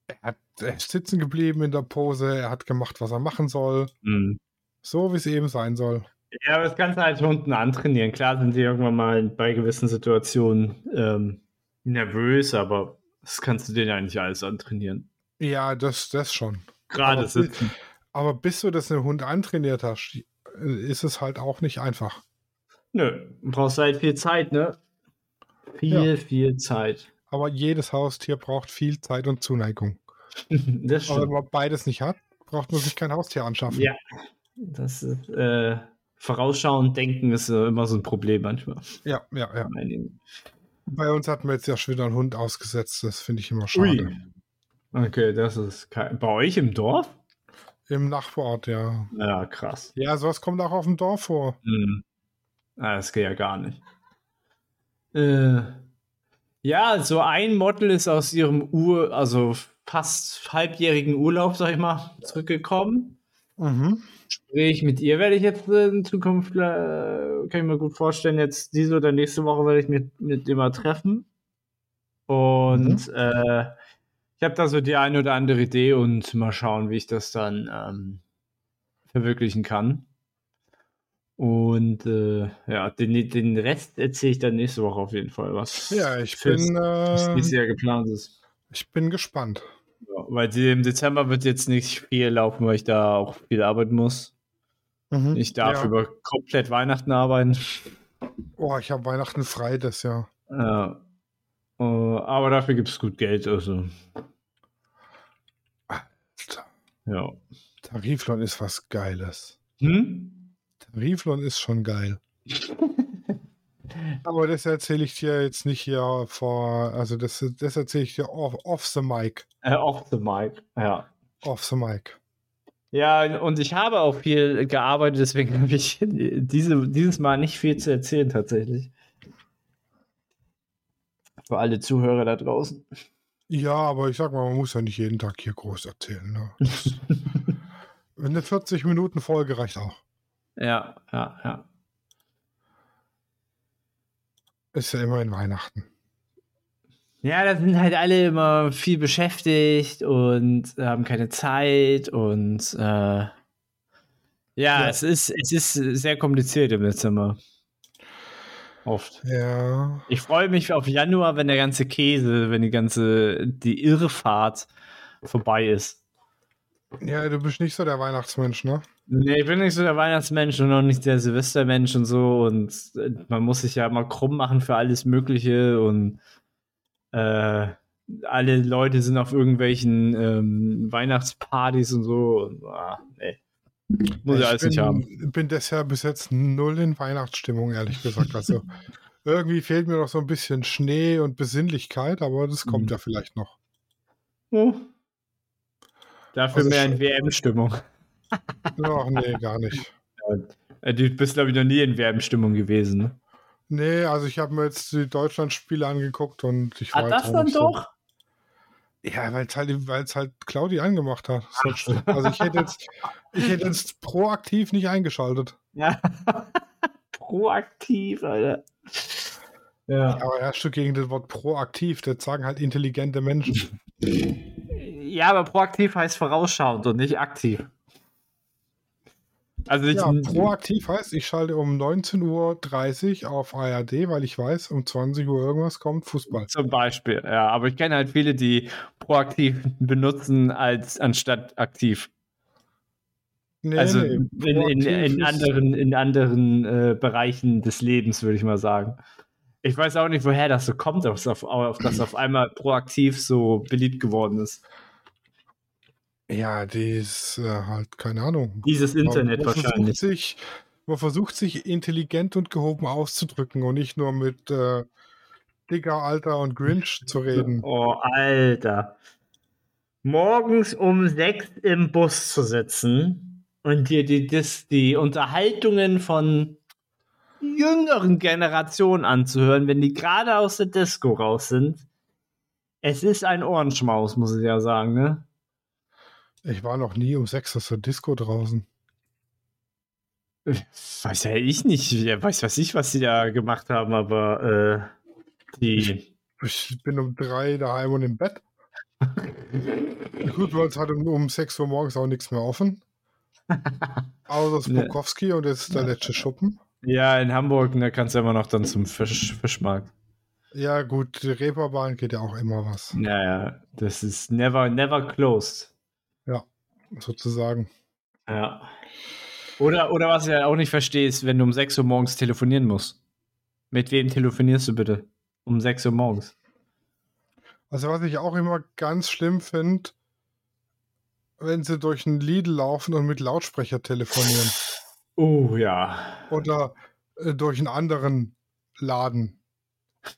er, hat, er ist sitzen geblieben in der Pose, er hat gemacht, was er machen soll, Mhm. so wie es eben sein soll. Ja, aber das kannst du halt Hunden antrainieren. Klar sind sie irgendwann mal bei gewissen Situationen ähm, nervös, aber das kannst du denen eigentlich alles antrainieren. Ja, das, das schon. Gerade Aber- sitzen. Aber bis du das einem Hund antrainiert hast, ist es halt auch nicht einfach. Nö, du brauchst halt viel Zeit, ne? Viel, viel Zeit. Aber jedes Haustier braucht viel Zeit und Zuneigung. das Aber wenn stimmt. man beides nicht hat, braucht man sich kein Haustier anschaffen. Ja. Das ist, äh, vorausschauend denken ist äh, immer so ein Problem manchmal. ja, ja. ja. Bei uns hatten wir jetzt ja schon wieder einen Hund ausgesetzt. Das finde ich immer schade. Okay, das ist kein, bei euch im Dorf? Im Nachbarort, ja. Ja, krass. Ja, sowas kommt auch auf dem Dorf vor. Hm. Ah, das geht ja gar nicht. Äh, ja, so ein Model ist aus ihrem Ur, also fast halbjährigen Urlaub, sag ich mal, zurückgekommen. Mhm. Sprich, mit ihr werde ich jetzt äh, in Zukunft, äh, kann ich mir gut vorstellen, jetzt diese oder nächste Woche werde ich mit, mit ihr mal treffen. Und äh, ich habe da so die eine oder andere Idee und mal schauen, wie ich das dann ähm, verwirklichen kann. Und äh, ja, den, den Rest erzähle ich dann nächste Woche auf jeden Fall, was Ja, ich bin, äh, dieses Jahr geplant ist. ich bin gespannt. Weil die, im Dezember wird jetzt nicht viel laufen, weil ich da auch viel arbeiten muss. Mhm. Ich darf ja. über komplett Weihnachten arbeiten. Oh, ich habe Weihnachten frei das Jahr. Ja. Äh, aber dafür gibt es gut Geld, also. Ja. Tariflohn ist was Geiles. Hm? Tariflohn ist schon geil. Aber das erzähle ich dir jetzt nicht hier vor, also das, das erzähle ich dir off, off the mic. Äh, off the mic. Ja. Off the mic. Ja, und ich habe auch viel gearbeitet, deswegen habe ich diese, dieses Mal nicht viel zu erzählen, tatsächlich. Für alle Zuhörer da draußen. Ja, aber ich sag mal, man muss ja nicht jeden Tag hier groß erzählen. Ne? Das, eine 40 Minuten Folge reicht auch. Ja, ja, ja. Ist ja immerhin Weihnachten. Ja, da sind halt alle immer viel beschäftigt und haben keine Zeit und äh, ja, Ja. Es, ist, es ist sehr kompliziert im Dezember. Oft. Ja. Ich freue mich auf Januar, wenn der ganze Käse, wenn die ganze, die Irrfahrt vorbei ist. Ja, du bist nicht so der Weihnachtsmensch, ne? Nee, ich bin nicht so der Weihnachtsmensch und auch nicht der Silvestermensch und so und äh, man muss sich ja immer krumm machen für alles Mögliche und äh, alle Leute sind auf irgendwelchen ähm, Weihnachtspartys und so. Und, ah, nee. Muss ich, ich alles bin, nicht haben. bin deshalb bis jetzt null in Weihnachtsstimmung, ehrlich gesagt. Also irgendwie fehlt mir noch so ein bisschen Schnee und Besinnlichkeit, aber das kommt Mhm. ja vielleicht noch. Oh. Dafür Also mehr in WM-Stimmung. Ach nee, gar nicht. Äh, Du bist, glaube ich, noch nie in WM-Stimmung gewesen. Ne? Nee, also ich habe mir jetzt die Deutschlandspiele angeguckt und ich war Ah, das dann doch? So, ja, weil es halt, weil's halt Claudi angemacht hat. Also ich hätte jetzt, ich hätte jetzt proaktiv nicht eingeschaltet. Ja. Proaktiv, Alter. Ja. Aber erst du gegen das Wort proaktiv, das sagen halt intelligente Menschen. Ja, aber proaktiv heißt vorausschauend und nicht aktiv. Also ich, Ja, proaktiv heißt, ich schalte um 19.30 Uhr auf ARD, weil ich weiß, um 20 Uhr irgendwas kommt Fußball. zum Beispiel, ja, aber ich kenne halt viele, die proaktiv benutzen als anstatt aktiv. Nee, also nee, in, in, in anderen, in anderen äh, Bereichen des Lebens, würde ich mal sagen. Ich weiß auch nicht, woher das so kommt, dass auf, auf das auf einmal proaktiv so beliebt geworden ist. Ja, die ist äh, halt, keine Ahnung. Dieses Internet man, man Versucht wahrscheinlich. sich, man versucht sich intelligent und gehoben auszudrücken und nicht nur mit äh, Digger, Alter und Grinch zu reden. Oh, Alter. Morgens um sechs im Bus zu sitzen und dir die, das, die Unterhaltungen von jüngeren Generationen anzuhören, wenn die gerade aus der Disco raus sind. Es ist ein Ohrenschmaus, muss ich ja sagen, ne? Ich war noch nie um sechs aus der Disco draußen. Weiß ja ich nicht. Wer weiß was ich, was sie da gemacht haben, aber äh, die. Ich bin um drei daheim und im Bett. Gut, bei uns hat um, um 6 Uhr morgens auch nichts mehr offen. Außer Ne. Spokowski und das ist der letzte Schuppen. Ja, in Hamburg, da kannst du immer noch dann zum Fisch, Fischmarkt. Ja, gut, die Reeperbahn geht ja auch immer was, Naja, das ist never, never closed. Sozusagen. Ja. Oder, oder was ich ja auch nicht verstehe, ist, wenn du um 6 Uhr morgens telefonieren musst. Mit wem telefonierst du bitte? Um 6 Uhr morgens. Also, was ich auch immer ganz schlimm finde, wenn sie durch einen Lidl laufen und mit Lautsprecher telefonieren. Oh ja. Oder äh, durch einen anderen Laden.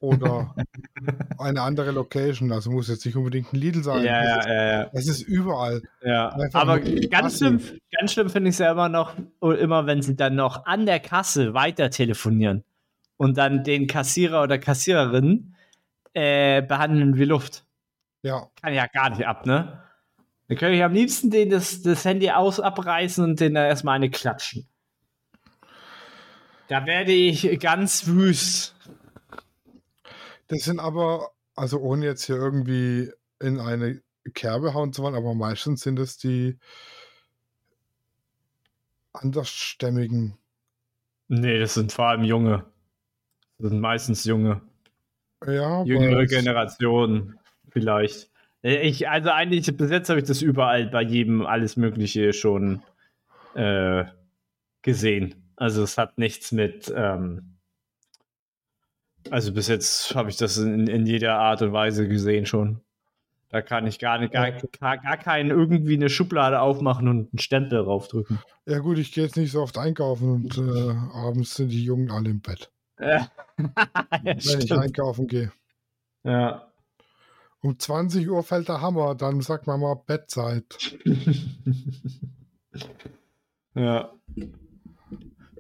Oder eine andere Location. Also muss jetzt nicht unbedingt ein Lidl sein. Ja, ja, ja, ja. Es ist überall. ja. Aber ganz schlimm, ganz schlimm finde ich es ja immer noch, immer wenn sie dann noch an der Kasse weiter telefonieren und dann den Kassierer oder Kassiererin äh, behandeln wie Luft. Ja, Kann ja gar nicht ab, ne? Dann könnte ich am liebsten den das, das Handy aus abreißen und den da erstmal eine klatschen. Da werde ich ganz wüst. Das sind aber, also ohne jetzt hier irgendwie in eine Kerbe hauen zu wollen, aber meistens sind es die andersstämmigen. Nee, das sind vor allem Junge. Das sind meistens Junge. Ja, Jüngere Generationen vielleicht. Äh, Ich, also eigentlich, bis jetzt habe ich das überall bei jedem alles Mögliche schon äh, gesehen. Also es hat nichts mit, ähm, also bis jetzt habe ich das in, in jeder Art und Weise gesehen schon. Da kann ich gar nicht, gar, gar, gar keinen irgendwie eine Schublade aufmachen und einen Stempel draufdrücken. Ja gut, ich gehe jetzt nicht so oft einkaufen und äh, abends sind die Jungen alle im Bett, Ja, wenn ich stimmt. einkaufen gehe. ja. Um 20 Uhr fällt der Hammer, dann sagt man mal Bettzeit. ja.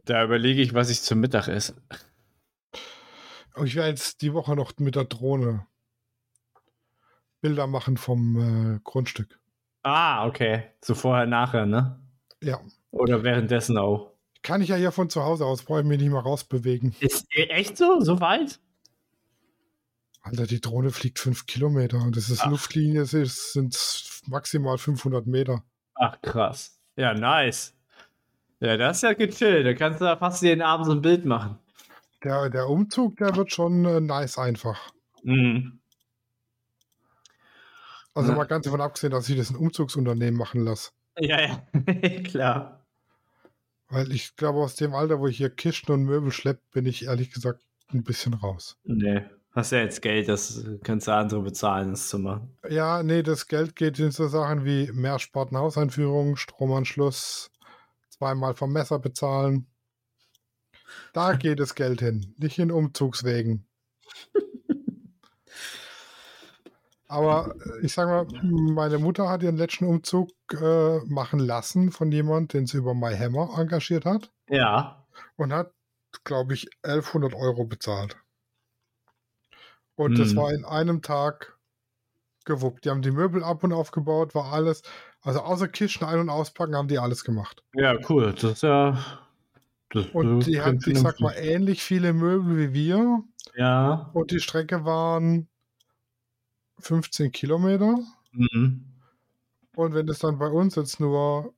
Da überlege ich, was ich zum Mittag esse. Und ich werde jetzt die Woche noch mit der Drohne Bilder machen vom äh, Grundstück. Ah, okay. So vorher, nachher, ne? Ja. Oder währenddessen auch. Kann ich ja hier von zu Hause aus, brauche ich mich nicht mal rausbewegen. Ist echt so? So weit? Alter, die Drohne fliegt fünf Kilometer und das ist Ach. Luftlinie, es ist, sind maximal 500 Meter. Ach, krass. Ja, nice. Ja, das ist ja gechillt. Da kannst du da fast jeden Abend so ein Bild machen. Der, der Umzug, der wird schon äh, nice einfach. Mhm. Also Ja. mal ganz davon abgesehen, dass ich das ein Umzugsunternehmen machen lasse. Ja, ja. Klar. Weil ich glaube, aus dem Alter, wo ich hier Kisten und Möbel schleppe, bin ich ehrlich gesagt ein bisschen raus. Nee. Hast ja jetzt Geld, das kannst du andere bezahlen, das machen. Ja, nee, das Geld geht in so Sachen wie Mehrspartenhauseinführung, Stromanschluss, zweimal vom Messer bezahlen. Da geht das Geld hin, nicht in Umzugswegen. Aber äh, ich sag mal, meine Mutter hat ihren letzten Umzug äh, machen lassen von jemand, den sie über MyHammer engagiert hat Ja. und hat, glaube ich, 1100 Euro bezahlt. Und das Hm. war in einem Tag gewuppt. Die haben die Möbel ab und aufgebaut, war alles. Also außer Kisten ein- und auspacken haben die alles gemacht. Ja, cool. Das ist ja. Das Und die hat, klingt ich sag mal, ähnlich viele Möbel wie wir. Ja. Und die Strecke waren 15 Kilometer. Mhm. Und wenn das dann bei uns jetzt nur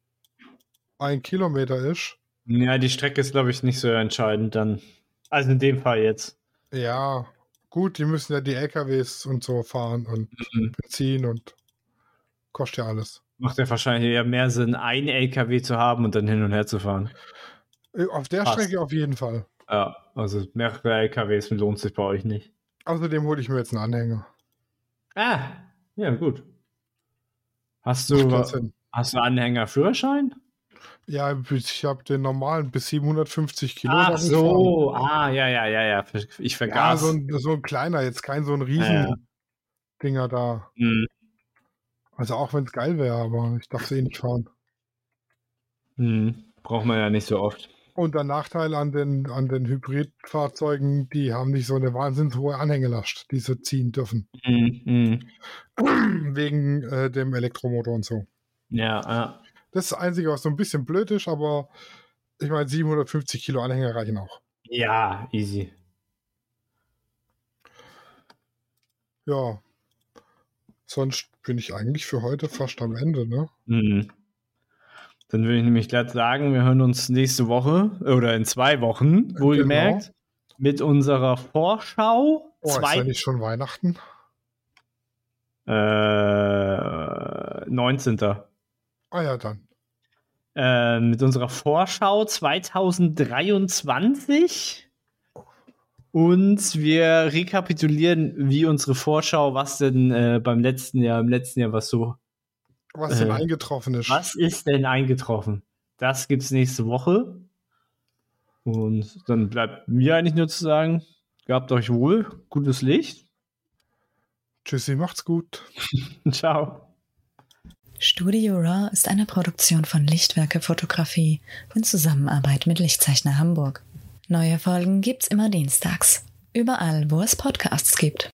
ein Kilometer ist, Ja, die Strecke ist, glaube ich, nicht so entscheidend dann. Also in dem Fall jetzt. ja, gut, die müssen ja die LKWs und so fahren und Mhm. Benzin und kostet ja alles. Macht ja wahrscheinlich eher mehr Sinn, ein LKW zu haben und dann hin und her zu fahren. Äh, Auf der Passt. Strecke auf jeden Fall. Ja, also mehrere LKWs lohnt sich bei euch nicht. Außerdem hole ich mir jetzt einen Anhänger. Ah, ja, gut. Hast du, Sinn. hast du Anhängerführerschein? Ja, ich habe den normalen bis 750 Kilo. Ach so, ah, ja, ja, ja, ja. Ich Ja, vergaß. so ein, so ein kleiner, jetzt kein so ein riesen Ja, ja. Dinger da. Hm, Also auch wenn es geil wäre, aber ich darf es eh nicht fahren. hm, braucht man ja nicht so oft. Und der Nachteil an den, an den Hybridfahrzeugen, die haben nicht so eine wahnsinnig hohe Anhängelast, die sie ziehen dürfen. Hm, hm. Wegen äh, dem Elektromotor und so. Ja, ja. Das ist das Einzige, was so ein bisschen blöd ist, aber ich meine, 750 Kilo Anhänger reichen auch. Ja, easy. Ja. Sonst bin ich eigentlich für heute fast am Ende, ne? Hm. Dann würde ich nämlich gleich sagen, wir hören uns nächste Woche oder in zwei Wochen, wohlgemerkt, mit unserer Vorschau. Oh, ist zwei, ja nicht schon Weihnachten? äh, 19. Ah ja, dann. Äh, mit unserer Vorschau 2023. Und wir rekapitulieren, wie unsere Vorschau, was denn äh, beim letzten Jahr, im letzten Jahr was so, Was denn Äh, eingetroffen ist. was ist denn eingetroffen? Das gibt's nächste Woche. Und dann bleibt mir eigentlich nur zu sagen, gehabt euch wohl, gutes Licht. Tschüssi, macht's gut. Ciao. Studio Raw ist eine Produktion von Lichtwerke Fotografie in Zusammenarbeit mit Lichtzeichner Hamburg. Neue Folgen gibt's immer dienstags. Überall, wo es Podcasts gibt.